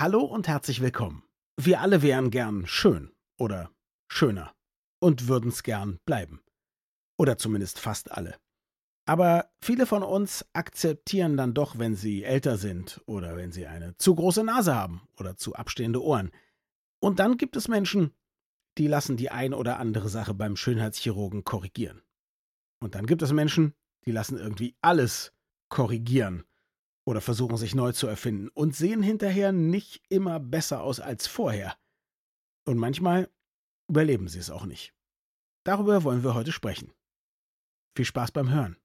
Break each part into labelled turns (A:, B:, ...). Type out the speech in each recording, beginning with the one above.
A: Hallo und herzlich willkommen. Wir alle wären gern schön oder schöner und würden es gern bleiben. Oder zumindest fast alle. Aber viele von uns akzeptieren dann doch, wenn sie älter sind oder wenn sie eine zu große Nase haben oder zu abstehende Ohren. Und dann gibt es Menschen, die lassen die ein oder andere Sache beim Schönheitschirurgen korrigieren. Und dann gibt es Menschen, die lassen irgendwie alles korrigieren oder versuchen sich neu zu erfinden und sehen hinterher nicht immer besser aus als vorher. Und manchmal überleben sie es auch nicht. Darüber wollen wir heute sprechen. Viel Spaß beim Hören.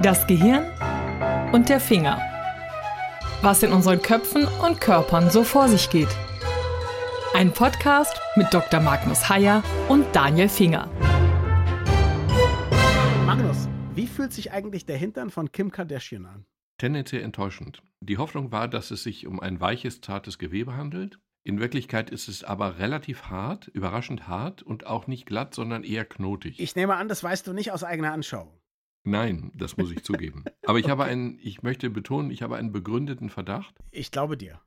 B: Das Gehirn und der Finger. Was in unseren Köpfen und Körpern so vor sich geht. Ein Podcast mit Dr. Magnus Heyer und Daniel Finger.
A: Magnus, fühlt sich eigentlich der Hintern von Kim Kardashian an?
C: Tendenziell enttäuschend. Die Hoffnung war, dass es sich um ein weiches, zartes Gewebe handelt. In Wirklichkeit ist es aber relativ hart, überraschend hart und auch nicht glatt, sondern eher knotig.
A: Ich nehme an, das weißt du nicht aus eigener Anschauung.
C: Nein, das muss ich zugeben. Aber ich habe einen, ich möchte betonen, ich habe einen begründeten Verdacht.
A: Ich glaube dir.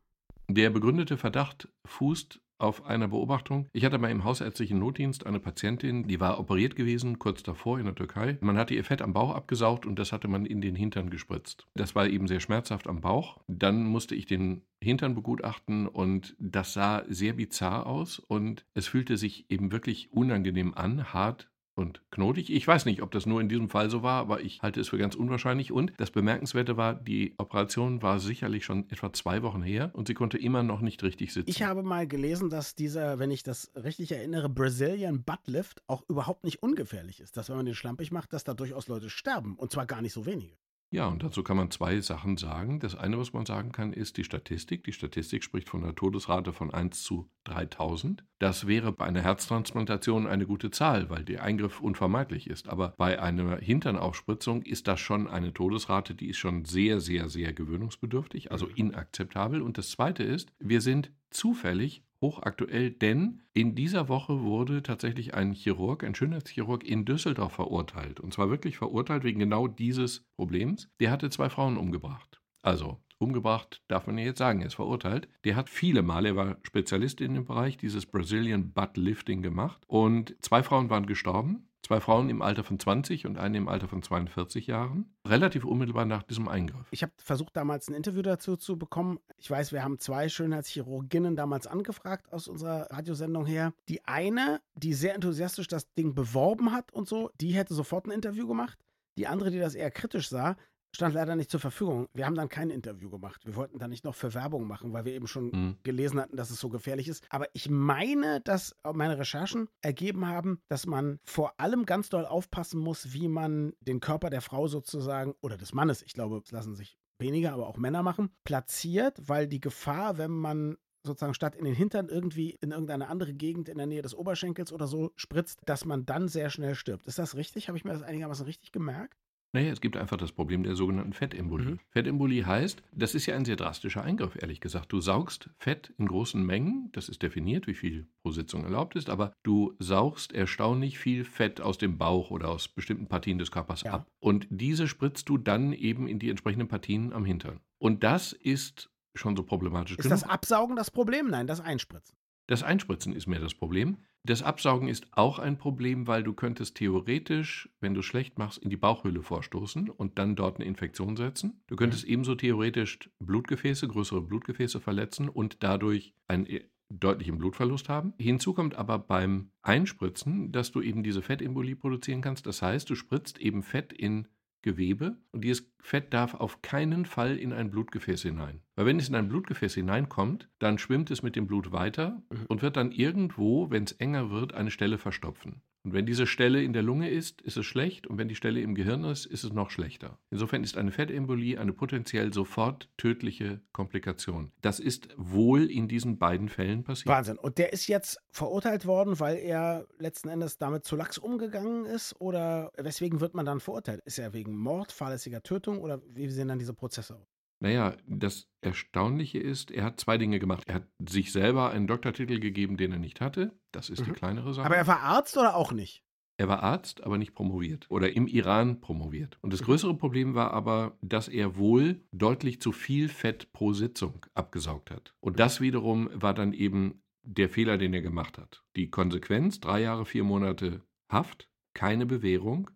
C: Der begründete Verdacht fußt auf einer Beobachtung. Ich hatte mal im hausärztlichen Notdienst eine Patientin, die war operiert gewesen, kurz davor in der Türkei. Man hatte ihr Fett am Bauch abgesaugt und das hatte man in den Hintern gespritzt. Das war eben sehr schmerzhaft am Bauch. Dann musste ich den Hintern begutachten und das sah sehr bizarr aus und es fühlte sich eben wirklich unangenehm an, hart, und knotig. Ich weiß nicht, ob das nur in diesem Fall so war, aber ich halte es für ganz unwahrscheinlich. Und das Bemerkenswerte war, die Operation war sicherlich schon etwa zwei Wochen her und sie konnte immer noch nicht richtig sitzen.
A: Ich habe mal gelesen, dass dieser, wenn ich das richtig erinnere, Brazilian Buttlift auch überhaupt nicht ungefährlich ist. Dass wenn man den schlampig macht, dass da durchaus Leute sterben. Und zwar gar nicht so wenige.
C: Ja, und dazu kann man zwei Sachen sagen. Das eine, was man sagen kann, ist die Statistik. Die Statistik spricht von einer Todesrate von 1 zu 3000. Das wäre bei einer Herztransplantation eine gute Zahl, weil der Eingriff unvermeidlich ist. Aber bei einer Hinternaufspritzung ist das schon eine Todesrate, die ist schon sehr, sehr, sehr gewöhnungsbedürftig, also mhm. inakzeptabel. Und das zweite ist, wir sind zufällig hochaktuell, denn in dieser Woche wurde tatsächlich ein Chirurg, ein Schönheitschirurg in Düsseldorf verurteilt. Und zwar wirklich verurteilt wegen genau dieses Problems. Der hatte zwei Frauen umgebracht. Also umgebracht, darf man ja jetzt sagen, er ist verurteilt. Der hat viele Male, er war Spezialist in dem Bereich, dieses Brazilian Butt Lifting gemacht. Und zwei Frauen waren gestorben. Zwei Frauen im Alter von 20 und eine im Alter von 42 Jahren. Relativ unmittelbar nach diesem Eingriff.
A: Ich habe versucht, damals ein Interview dazu zu bekommen. Ich weiß, wir haben zwei Schönheitschirurginnen damals angefragt aus unserer Radiosendung her. Die eine, die sehr enthusiastisch das Ding beworben hat und so, die hätte sofort ein Interview gemacht. Die andere, die das eher kritisch sah, stand leider nicht zur Verfügung. Wir haben dann kein Interview gemacht. Wir wollten da nicht noch für Werbung machen, weil wir eben schon mhm. gelesen hatten, dass es so gefährlich ist. Aber ich meine, dass meine Recherchen ergeben haben, dass man vor allem ganz doll aufpassen muss, wie man den Körper der Frau sozusagen oder des Mannes, ich glaube, es lassen sich weniger, aber auch Männer machen, platziert, weil die Gefahr, wenn man sozusagen statt in den Hintern irgendwie in irgendeine andere Gegend in der Nähe des Oberschenkels oder so spritzt, dass man dann sehr schnell stirbt. Ist das richtig? Habe ich mir das einigermaßen richtig gemerkt?
C: Naja, es gibt einfach das Problem der sogenannten Fettembolie. Mhm. Fettembolie heißt, das ist ja ein sehr drastischer Eingriff, ehrlich gesagt. Du saugst Fett in großen Mengen, das ist definiert, wie viel pro Sitzung erlaubt ist, aber du saugst erstaunlich viel Fett aus dem Bauch oder aus bestimmten Partien des Körpers ja. ab. Und diese spritzt du dann eben in die entsprechenden Partien am Hintern. Und das ist schon so problematisch.
A: Ist genug. das Absaugen das Problem? Nein, das Einspritzen.
C: Das Einspritzen ist mehr das Problem. Das Absaugen ist auch ein Problem, weil du könntest theoretisch, wenn du schlecht machst, in die Bauchhöhle vorstoßen und dann dort eine Infektion setzen. Du könntest mhm. ebenso theoretisch Blutgefäße, größere Blutgefäße verletzen und dadurch einen e, deutlichen Blutverlust haben. Hinzu kommt aber beim Einspritzen, dass du eben diese Fettembolie produzieren kannst. Das heißt, du spritzt eben Fett in Gewebe und dieses Fett darf auf keinen Fall in ein Blutgefäß hinein. Weil wenn es in ein Blutgefäß hineinkommt, dann schwimmt es mit dem Blut weiter mhm. und wird dann irgendwo, wenn es enger wird, eine Stelle verstopfen. Und wenn diese Stelle in der Lunge ist, ist es schlecht. Und wenn die Stelle im Gehirn ist, ist es noch schlechter. Insofern ist eine Fettembolie eine potenziell sofort tödliche Komplikation. Das ist wohl in diesen beiden Fällen passiert.
A: Wahnsinn. Und der ist jetzt verurteilt worden, weil er letzten Endes damit zu lax umgegangen ist? Oder weswegen wird man dann verurteilt? Ist er wegen Mord, fahrlässiger Tötung oder wie sehen dann diese Prozesse aus?
C: Naja, das Erstaunliche ist, er hat zwei Dinge gemacht. Er hat sich selber einen Doktortitel gegeben, den er nicht hatte. Das ist mhm. die kleinere Sache.
A: Aber er war Arzt oder auch nicht?
C: Er war Arzt, aber nicht promoviert oder im Iran promoviert. Und das größere Problem war aber, dass er wohl deutlich zu viel Fett pro Sitzung abgesaugt hat. Und das wiederum war dann eben der Fehler, den er gemacht hat. Die Konsequenz, drei Jahre, vier Monate Haft, keine Bewährung,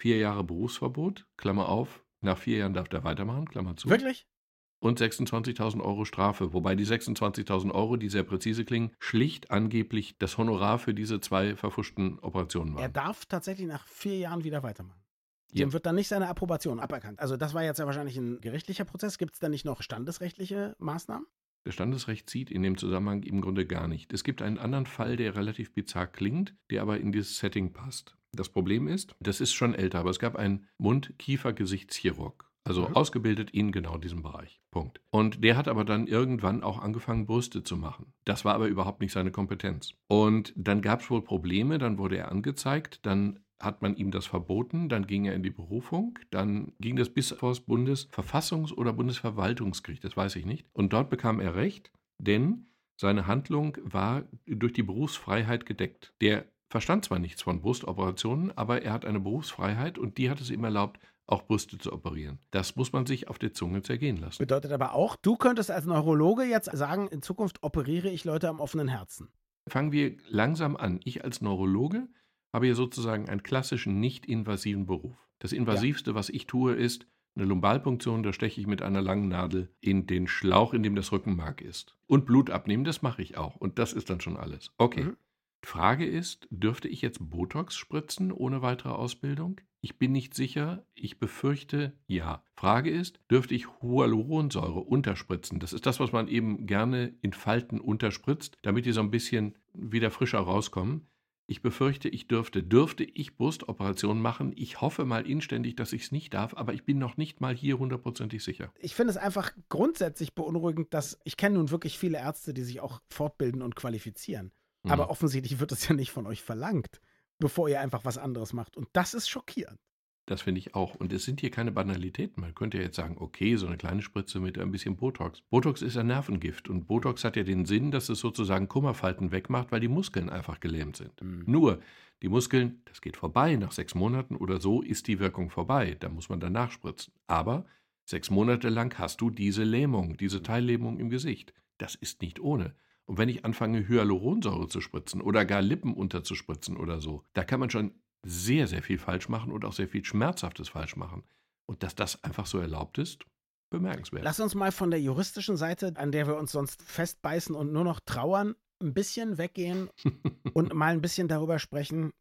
C: vier Jahre Berufsverbot, Klammer auf, nach vier Jahren darf er weitermachen, Klammer zu.
A: Wirklich?
C: Und 26.000 Euro Strafe, wobei die 26.000 Euro, die sehr präzise klingen, schlicht angeblich das Honorar für diese zwei verfuschten Operationen waren.
A: Er darf tatsächlich nach vier Jahren wieder weitermachen.
C: Ja.
A: Dem wird dann nicht seine Approbation aberkannt. Also das war jetzt ja wahrscheinlich ein gerichtlicher Prozess. Gibt es da nicht noch standesrechtliche Maßnahmen?
C: Das Standesrecht zieht in dem Zusammenhang im Grunde gar nicht. Es gibt einen anderen Fall, der relativ bizarr klingt, der aber in dieses Setting passt. Das Problem ist, das ist schon älter, aber es gab einen Mund-Kiefer-Gesichtschirurg. Also
A: Mhm.
C: ausgebildet in genau diesem Bereich. Punkt. Und der hat aber dann irgendwann auch angefangen, Brüste zu machen. Das war aber überhaupt nicht seine Kompetenz. Und dann gab es wohl Probleme, dann wurde er angezeigt, dann hat man ihm das verboten, dann ging er in die Berufung, dann ging das bis vor das Bundesverfassungs- oder Bundesverwaltungsgericht, das weiß ich nicht. Und dort bekam er Recht, denn seine Handlung war durch die Berufsfreiheit gedeckt. Der verstand zwar nichts von Brustoperationen, aber er hat eine Berufsfreiheit und die hat es ihm erlaubt, auch Brüste zu operieren. Das muss man sich auf der Zunge zergehen lassen.
A: Bedeutet aber auch, du könntest als Neurologe jetzt sagen, in Zukunft operiere ich Leute am offenen Herzen.
C: Fangen wir langsam an. Ich als Neurologe habe hier sozusagen einen klassischen nicht-invasiven Beruf. Das Invasivste, was ich tue, ist eine Lumbalpunktion, da steche ich mit einer langen Nadel in den Schlauch, in dem das Rückenmark ist. Und Blut abnehmen, das mache ich auch. Und das ist dann schon alles. Okay.
A: Mhm.
C: Frage ist, dürfte ich jetzt Botox spritzen ohne weitere Ausbildung? Ich bin nicht sicher. Ich befürchte ja. Frage ist, dürfte ich Hyaluronsäure unterspritzen? Das ist das, was man eben gerne in Falten unterspritzt, damit die so ein bisschen wieder frischer rauskommen. Ich befürchte, ich dürfte. Dürfte ich Brustoperationen machen? Ich hoffe mal inständig, dass ich es nicht darf, aber ich bin noch nicht mal hier hundertprozentig sicher.
A: Ich finde es einfach grundsätzlich beunruhigend, dass ich kenne nun wirklich viele Ärzte, die sich auch fortbilden und qualifizieren.
C: Mhm.
A: Aber offensichtlich wird es ja nicht von euch verlangt, bevor ihr einfach was anderes macht. Und das ist schockierend.
C: Das finde ich auch. Und es sind hier keine Banalitäten. Man könnte ja jetzt sagen, okay, so eine kleine Spritze mit ein bisschen Botox. Botox ist ein Nervengift und Botox hat ja den Sinn, dass es sozusagen Kummerfalten wegmacht, weil die Muskeln einfach gelähmt sind.
A: Mhm.
C: Nur, die Muskeln, das geht vorbei. Nach sechs Monaten oder so ist die Wirkung vorbei. Da muss man danach spritzen. Aber sechs Monate lang hast du diese Lähmung, diese Teillähmung im Gesicht. Das ist nicht ohne. Und wenn ich anfange, Hyaluronsäure zu spritzen oder gar Lippen unterzuspritzen oder so, da kann man schon sehr, sehr viel falsch machen und auch sehr viel Schmerzhaftes falsch machen. Und dass das einfach so erlaubt ist, bemerkenswert.
A: Lass uns mal von der juristischen Seite, an der wir uns sonst festbeißen und nur noch trauern, ein bisschen weggehen und mal ein bisschen darüber sprechen,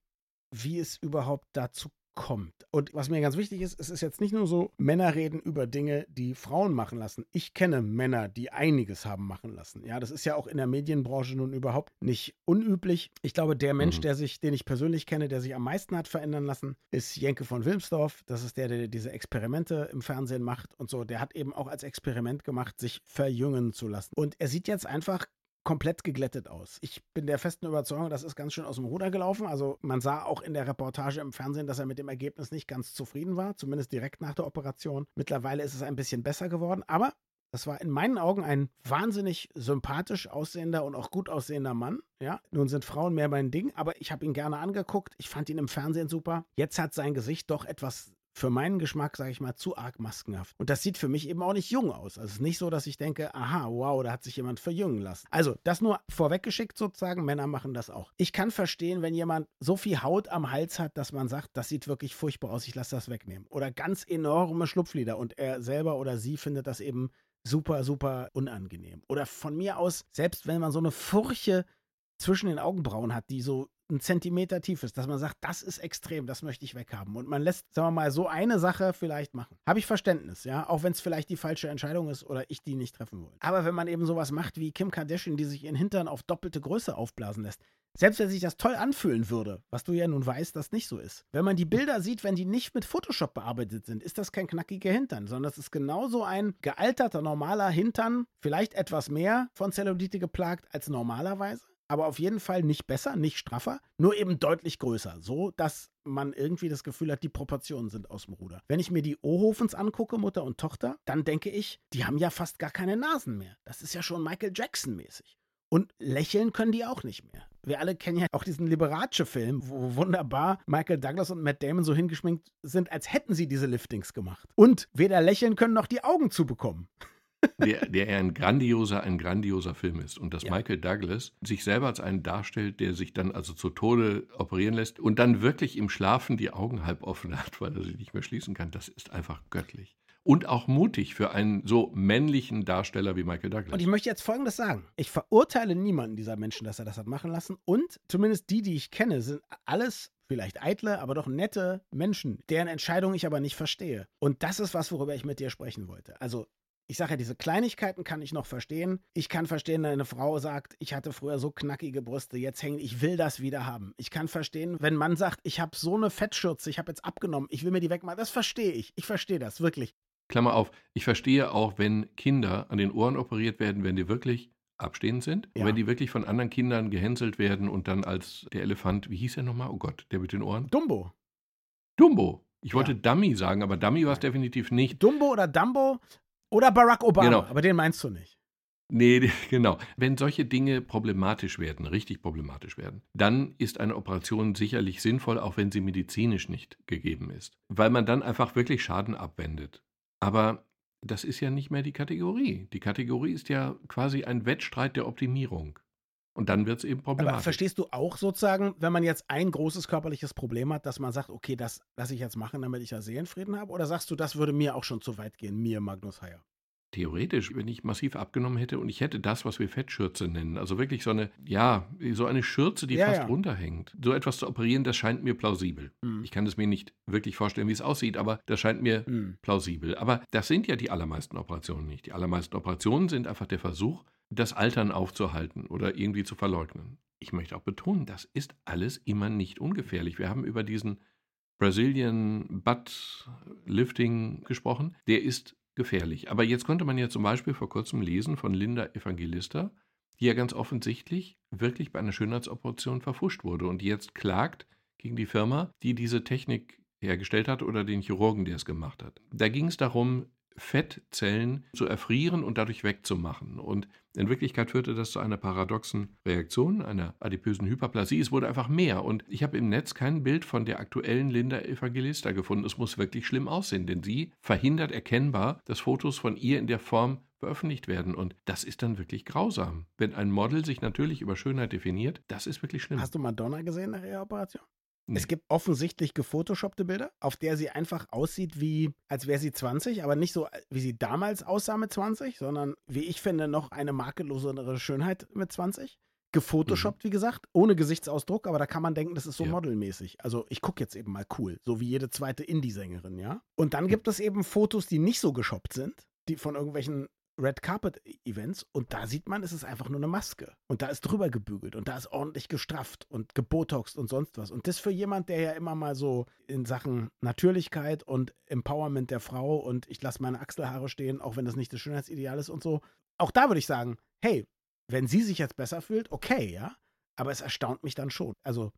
A: wie es überhaupt dazu kommt. Und was mir ganz wichtig ist, es ist jetzt nicht nur so, Männer reden über Dinge, die Frauen machen lassen. Ich kenne Männer, die einiges haben machen lassen. Ja, das ist ja auch in der Medienbranche nun überhaupt nicht unüblich. Ich glaube, der Mensch,
C: Mhm.
A: der sich, den ich persönlich kenne, der sich am meisten hat verändern lassen, ist Jenke von Wilmsdorf. Das ist der, der diese Experimente im Fernsehen macht und so. Der hat eben auch als Experiment gemacht, sich verjüngen zu lassen. Und er sieht jetzt einfach komplett geglättet aus. Ich bin der festen Überzeugung, das ist ganz schön aus dem Ruder gelaufen. Also man sah auch in der Reportage im Fernsehen, dass er mit dem Ergebnis nicht ganz zufrieden war, zumindest direkt nach der Operation. Mittlerweile ist es ein bisschen besser geworden, aber das war in meinen Augen ein wahnsinnig sympathisch aussehender und auch gut aussehender Mann. Ja, nun sind Frauen mehr mein Ding, aber ich habe ihn gerne angeguckt. Ich fand ihn im Fernsehen super. Jetzt hat sein Gesicht doch etwas für meinen Geschmack, sage ich mal, zu arg maskenhaft. Und das sieht für mich eben auch nicht jung aus. Also es ist nicht so, dass ich denke, aha, wow, da hat sich jemand verjüngen lassen. Also das nur vorweggeschickt sozusagen, Männer machen das auch. Ich kann verstehen, wenn jemand so viel Haut am Hals hat, dass man sagt, das sieht wirklich furchtbar aus, ich lasse das wegnehmen. Oder ganz enorme Schlupflider und er selber oder sie findet das eben super, super unangenehm. Oder von mir aus, selbst wenn man so eine Furche zwischen den Augenbrauen hat, die so ein Zentimeter tief ist, dass man sagt, das ist extrem, das möchte ich weghaben. Und man lässt, sagen wir mal, so eine Sache vielleicht machen. Habe ich Verständnis, ja, auch wenn es vielleicht die falsche Entscheidung ist oder ich die nicht treffen will. Aber wenn man eben sowas macht wie Kim Kardashian, die sich ihren Hintern auf doppelte Größe aufblasen lässt, selbst wenn sich das toll anfühlen würde, was du ja nun weißt, das nicht so ist. Wenn man die Bilder sieht, wenn die nicht mit Photoshop bearbeitet sind, ist das kein knackiger Hintern, sondern das ist genauso ein gealterter, normaler Hintern, vielleicht etwas mehr von Zellulite geplagt als normalerweise aber auf jeden Fall nicht besser, nicht straffer, nur eben deutlich größer, so dass man irgendwie das Gefühl hat, die Proportionen sind aus dem Ruder. Wenn ich mir die Ohofens angucke, Mutter und Tochter, dann denke ich, die haben ja fast gar keine Nasen mehr. Das ist ja schon Michael Jackson mäßig. Und lächeln können die auch nicht mehr. Wir alle kennen ja auch diesen Liberace-Film, wo wunderbar Michael Douglas und Matt Damon so hingeschminkt sind, als hätten sie diese Liftings gemacht. Und weder lächeln können noch die Augen zubekommen.
C: Der, der ein grandioser, ein grandioser Film ist. Und dass ja. Michael Douglas sich selber als einen darstellt, der sich dann also zu Tode operieren lässt und dann wirklich im Schlafen die Augen halb offen hat, weil er sie nicht mehr schließen kann, das ist einfach göttlich und auch mutig für einen so männlichen Darsteller wie Michael Douglas.
A: Und ich möchte jetzt Folgendes sagen. Ich verurteile niemanden dieser Menschen, dass er das hat machen lassen. Und zumindest die, die ich kenne, sind alles vielleicht eitle, aber doch nette Menschen, deren Entscheidungen ich aber nicht verstehe. Und das ist was, worüber ich mit dir sprechen wollte. Also ich sage ja, diese Kleinigkeiten kann ich noch verstehen. Ich kann verstehen, wenn eine Frau sagt, ich hatte früher so knackige Brüste, jetzt hängen, ich will das wieder haben. Ich kann verstehen, wenn ein Mann sagt, ich habe so eine Fettschürze, ich habe jetzt abgenommen, ich will mir die wegmachen. Das verstehe ich. Ich verstehe das, wirklich.
C: Klammer auf, ich verstehe auch, wenn Kinder an den Ohren operiert werden, wenn die wirklich abstehend sind. Ja. Und wenn die wirklich von anderen Kindern gehänselt werden und dann als der Elefant, wie hieß er nochmal? Oh Gott, der mit den Ohren?
A: Dumbo.
C: Dumbo. Ich wollte ja. Dummy sagen, aber Dummy war es definitiv nicht.
A: Dumbo oder Dumbo oder Barack Obama, genau. aber den meinst du nicht.
C: Nee, genau. Wenn solche Dinge problematisch werden, richtig problematisch werden, dann ist eine Operation sicherlich sinnvoll, auch wenn sie medizinisch nicht gegeben ist. Weil man dann einfach wirklich Schaden abwendet. Aber das ist ja nicht mehr die Kategorie. Die Kategorie ist ja quasi ein Wettstreit der Optimierung. Und dann wird es eben problematisch. Aber
A: verstehst du auch sozusagen, wenn man jetzt ein großes körperliches Problem hat, dass man sagt, okay, das lasse ich jetzt machen, damit ich ja Seelenfrieden habe? Oder sagst du, das würde mir auch schon zu weit gehen, mir, Magnus Heyer?
C: Theoretisch, wenn ich massiv abgenommen hätte und ich hätte das, was wir Fettschürze nennen, also wirklich so eine, ja, so eine Schürze, die ja, fast ja. runterhängt. So etwas zu operieren, das scheint mir plausibel. Mhm. Ich kann es mir nicht wirklich vorstellen, wie es aussieht, aber das scheint mir mhm. plausibel. Aber das sind ja die allermeisten Operationen nicht. Die allermeisten Operationen sind einfach der Versuch, das Altern aufzuhalten oder irgendwie zu verleugnen. Ich möchte auch betonen, das ist alles immer nicht ungefährlich. Wir haben über diesen Brazilian Butt Lifting gesprochen. Der ist gefährlich. Aber jetzt konnte man ja zum Beispiel vor kurzem lesen von Linda Evangelista, die ja ganz offensichtlich wirklich bei einer Schönheitsoperation verfuscht wurde und jetzt klagt gegen die Firma, die diese Technik hergestellt hat oder den Chirurgen, der es gemacht hat. Da ging es darum, Fettzellen zu erfrieren und dadurch wegzumachen. Und in Wirklichkeit führte das zu einer paradoxen Reaktion, einer adipösen Hyperplasie. Es wurde einfach mehr. Und ich habe im Netz kein Bild von der aktuellen Linda Evangelista gefunden. Es muss wirklich schlimm aussehen, denn sie verhindert erkennbar, dass Fotos von ihr in der Form veröffentlicht werden. Und das ist dann wirklich grausam. Wenn ein Model sich natürlich über Schönheit definiert, das ist wirklich schlimm.
A: Hast du Madonna gesehen nach ihrer Operation? Nee. Es gibt offensichtlich gefotoshoppte Bilder, auf der sie einfach aussieht wie, als wäre sie 20, aber nicht so, wie sie damals aussah mit 20, sondern wie ich finde, noch eine makellosere Schönheit mit 20. Gefotoshoppt, mhm. wie gesagt, ohne Gesichtsausdruck, aber da kann man denken, das ist so ja. modelmäßig. Also ich gucke jetzt eben mal cool, so wie jede zweite Indie-Sängerin, ja. Und dann gibt es eben Fotos, die nicht so geshoppt sind, die von irgendwelchen Red Carpet Events und da sieht man, es ist einfach nur eine Maske. Und da ist drüber gebügelt und da ist ordentlich gestrafft und gebotoxt und sonst was. Und das für jemand, der ja immer mal so in Sachen Natürlichkeit und Empowerment der Frau und ich lasse meine Achselhaare stehen, auch wenn das nicht das Schönheitsideal ist und so. Auch da würde ich sagen, hey, wenn sie sich jetzt besser fühlt, okay, ja. Aber es erstaunt mich dann schon. Also,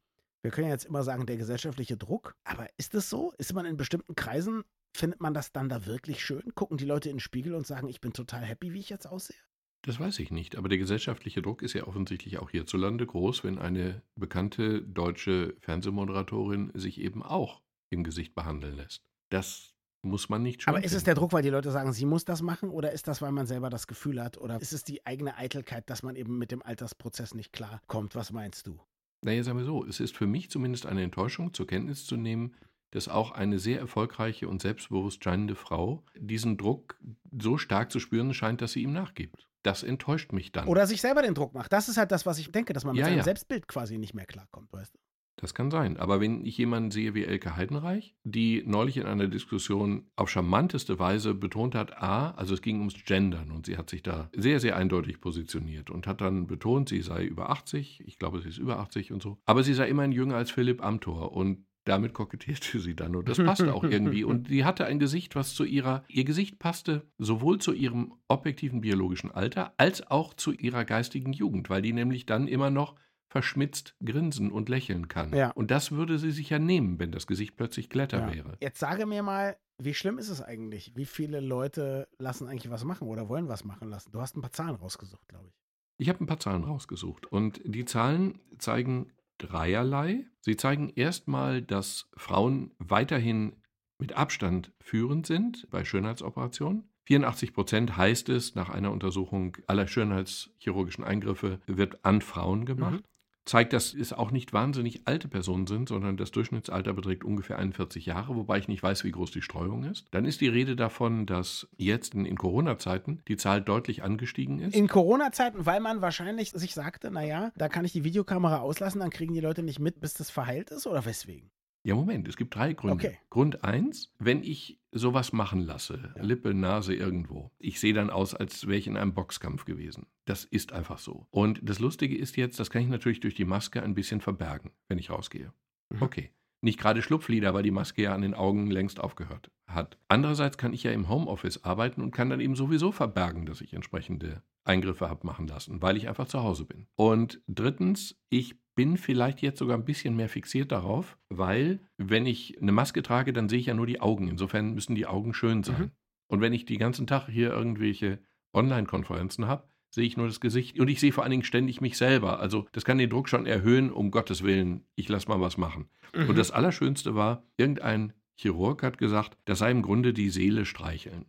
A: wir können jetzt immer sagen, der gesellschaftliche Druck. Aber ist es so? Ist man in bestimmten Kreisen Findet man das dann da wirklich schön? Gucken die Leute in den Spiegel und sagen, ich bin total happy, wie ich jetzt aussehe?
C: Das weiß ich nicht, aber der gesellschaftliche Druck ist ja offensichtlich auch hierzulande groß, wenn eine bekannte deutsche Fernsehmoderatorin sich eben auch im Gesicht behandeln lässt. Das muss man nicht
A: schon. Aber ist es der Druck, weil die Leute sagen, sie muss das machen, oder ist das, weil man selber das Gefühl hat, oder ist es die eigene Eitelkeit, dass man eben mit dem Altersprozess nicht klarkommt? Was meinst du?
C: Naja, sagen wir so, es ist für mich zumindest eine Enttäuschung, zur Kenntnis zu nehmen, dass auch eine sehr erfolgreiche und selbstbewusst scheinende Frau diesen Druck so stark zu spüren scheint, dass sie ihm nachgibt. Das enttäuscht mich dann.
A: Oder sich selber den Druck macht. Das ist halt das, was ich denke, dass man mit ja, seinem ja. Selbstbild quasi nicht mehr klarkommt, weißt du?
C: Das kann sein. Aber wenn ich jemanden sehe wie Elke Heidenreich, die neulich in einer Diskussion auf charmanteste Weise betont hat, a, also es ging ums Gendern und sie hat sich da sehr, sehr eindeutig positioniert und hat dann betont, sie sei über 80, ich glaube, sie ist über 80 und so, aber sie sei immerhin jünger als Philipp Amthor und damit kokettierte sie dann und das passte auch irgendwie. Und sie hatte ein Gesicht, was zu ihrer, ihr Gesicht passte sowohl zu ihrem objektiven biologischen Alter als auch zu ihrer geistigen Jugend, weil die nämlich dann immer noch verschmitzt grinsen und lächeln kann. Ja. Und das würde sie sich ja nehmen, wenn das Gesicht plötzlich glatter ja. wäre.
A: Jetzt sage mir mal, wie schlimm ist es eigentlich? Wie viele Leute lassen eigentlich was machen oder wollen was machen lassen? Du hast ein paar Zahlen rausgesucht, glaube ich.
C: Ich habe ein paar Zahlen rausgesucht und die Zahlen zeigen dreierlei. Sie zeigen erstmal, dass Frauen weiterhin mit Abstand führend sind bei Schönheitsoperationen. 84 Prozent heißt es nach einer Untersuchung aller schönheitschirurgischen Eingriffe wird an Frauen gemacht. Mhm zeigt, dass es auch nicht wahnsinnig alte Personen sind, sondern das Durchschnittsalter beträgt ungefähr 41 Jahre, wobei ich nicht weiß, wie groß die Streuung ist. Dann ist die Rede davon, dass jetzt in, Corona-Zeiten die Zahl deutlich angestiegen ist.
A: In Corona-Zeiten, weil man wahrscheinlich sich sagte, naja, da kann ich die Videokamera auslassen, dann kriegen die Leute nicht mit, bis das verheilt ist oder weswegen?
C: Ja, Moment, es gibt drei Gründe.
A: Okay.
C: Grund eins, wenn ich sowas machen lasse, ja. Lippe, Nase irgendwo, ich sehe dann aus, als wäre ich in einem Boxkampf gewesen. Das ist einfach so. Und das Lustige ist jetzt, das kann ich natürlich durch die Maske ein bisschen verbergen, wenn ich rausgehe. Mhm. Okay. Nicht gerade Schlupflieder, weil die Maske ja an den Augen längst aufgehört hat. Andererseits kann ich ja im Homeoffice arbeiten und kann dann eben sowieso verbergen, dass ich entsprechende Eingriffe habe machen lassen, weil ich einfach zu Hause bin. Und drittens, ich bin vielleicht jetzt sogar ein bisschen mehr fixiert darauf, weil wenn ich eine Maske trage, dann sehe ich ja nur die Augen. Insofern müssen die Augen schön sein. Mhm. Und wenn ich die ganzen Tag hier irgendwelche Online-Konferenzen habe, sehe ich nur das Gesicht und ich sehe vor allen Dingen ständig mich selber. Also das kann den Druck schon erhöhen, um Gottes Willen, ich lasse mal was machen. Mhm. Und das Allerschönste war, irgendein Chirurg hat gesagt, das sei im Grunde die Seele streicheln.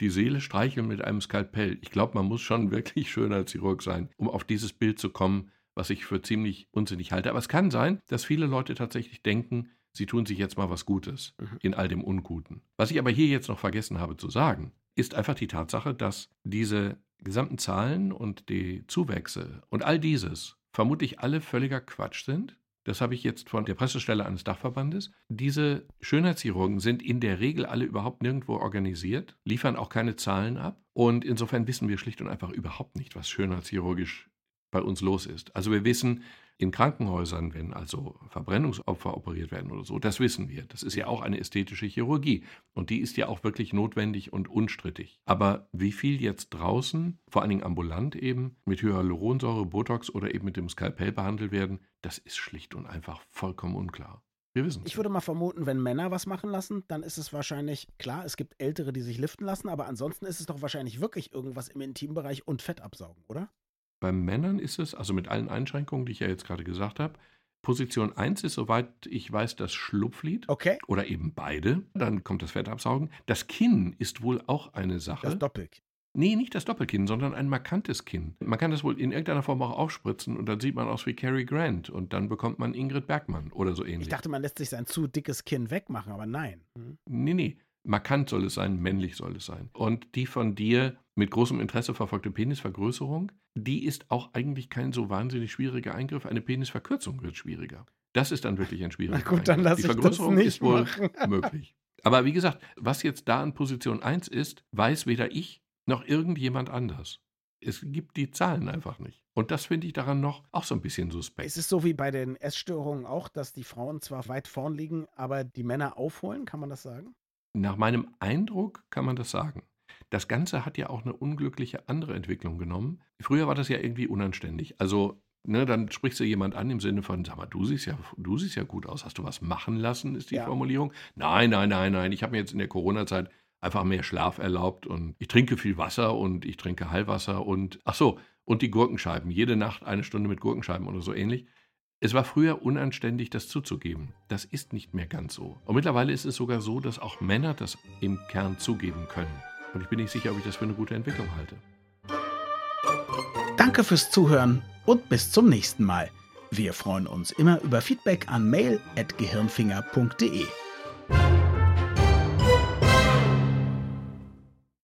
C: Die Seele streicheln mit einem Skalpell. Ich glaube, man muss schon wirklich schön als Chirurg sein, um auf dieses Bild zu kommen, was ich für ziemlich unsinnig halte. Aber es kann sein, dass viele Leute tatsächlich denken, sie tun sich jetzt mal was Gutes mhm. in all dem Unguten. Was ich aber hier jetzt noch vergessen habe zu sagen, ist einfach die Tatsache, dass diese gesamten Zahlen und die Zuwächse und all dieses vermutlich alle völliger Quatsch sind. Das habe ich jetzt von der Pressestelle eines Dachverbandes. Diese Schönheitschirurgen sind in der Regel alle überhaupt nirgendwo organisiert, liefern auch keine Zahlen ab. Und insofern wissen wir schlicht und einfach überhaupt nicht, was schönheitschirurgisch bei uns los ist. Also wir wissen in Krankenhäusern, wenn also Verbrennungsopfer operiert werden oder so, das wissen wir. Das ist ja auch eine ästhetische Chirurgie und die ist ja auch wirklich notwendig und unstrittig. Aber wie viel jetzt draußen, vor allen Dingen ambulant eben, mit Hyaluronsäure, Botox oder eben mit dem Skalpell behandelt werden, das ist schlicht und einfach vollkommen unklar. Wir wissen
A: Ich würde mal vermuten, wenn Männer was machen lassen, dann ist es wahrscheinlich, klar, es gibt Ältere, die sich liften lassen, aber ansonsten ist es doch wahrscheinlich wirklich irgendwas im Intimbereich und Fett absaugen, oder?
C: Bei Männern ist es, also mit allen Einschränkungen, die ich ja jetzt gerade gesagt habe, Position 1 ist, soweit ich weiß, das Schlupflied.
A: Okay.
C: Oder eben beide. Dann kommt das Fettabsaugen. Das Kinn ist wohl auch eine Sache.
A: Das Doppelkinn.
C: Nee, nicht das Doppelkinn, sondern ein markantes Kinn. Man kann das wohl in irgendeiner Form auch aufspritzen und dann sieht man aus wie Cary Grant und dann bekommt man Ingrid Bergmann oder so ähnlich.
A: Ich dachte, man lässt sich sein zu dickes Kinn wegmachen, aber nein.
C: Mhm. Nee, nee. Markant soll es sein, männlich soll es sein. Und die von dir mit großem Interesse verfolgte Penisvergrößerung, die ist auch eigentlich kein so wahnsinnig schwieriger Eingriff. Eine Penisverkürzung wird schwieriger. Das ist dann wirklich ein schwieriger
A: Na gut, dann lass
C: Die
A: Vergrößerung
C: das nicht ist wohl machen. möglich. Aber wie gesagt, was jetzt da in Position 1 ist, weiß weder ich noch irgendjemand anders. Es gibt die Zahlen einfach nicht. Und das finde ich daran noch auch so ein bisschen suspekt.
A: Es ist so wie bei den Essstörungen auch, dass die Frauen zwar weit vorn liegen, aber die Männer aufholen, kann man das sagen?
C: Nach meinem Eindruck kann man das sagen. Das Ganze hat ja auch eine unglückliche andere Entwicklung genommen. Früher war das ja irgendwie unanständig. Also, ne, dann sprichst du jemand an im Sinne von, sag mal, du siehst ja, du siehst ja gut aus. Hast du was machen lassen, ist die ja. Formulierung. Nein, nein, nein, nein. Ich habe mir jetzt in der Corona-Zeit einfach mehr Schlaf erlaubt und ich trinke viel Wasser und ich trinke Heilwasser und, ach so, und die Gurkenscheiben. Jede Nacht eine Stunde mit Gurkenscheiben oder so ähnlich. Es war früher unanständig, das zuzugeben. Das ist nicht mehr ganz so. Und mittlerweile ist es sogar so, dass auch Männer das im Kern zugeben können. Und ich bin nicht sicher, ob ich das für eine gute Entwicklung halte.
A: Danke fürs Zuhören und bis zum nächsten Mal. Wir freuen uns immer über Feedback an mail.gehirnfinger.de.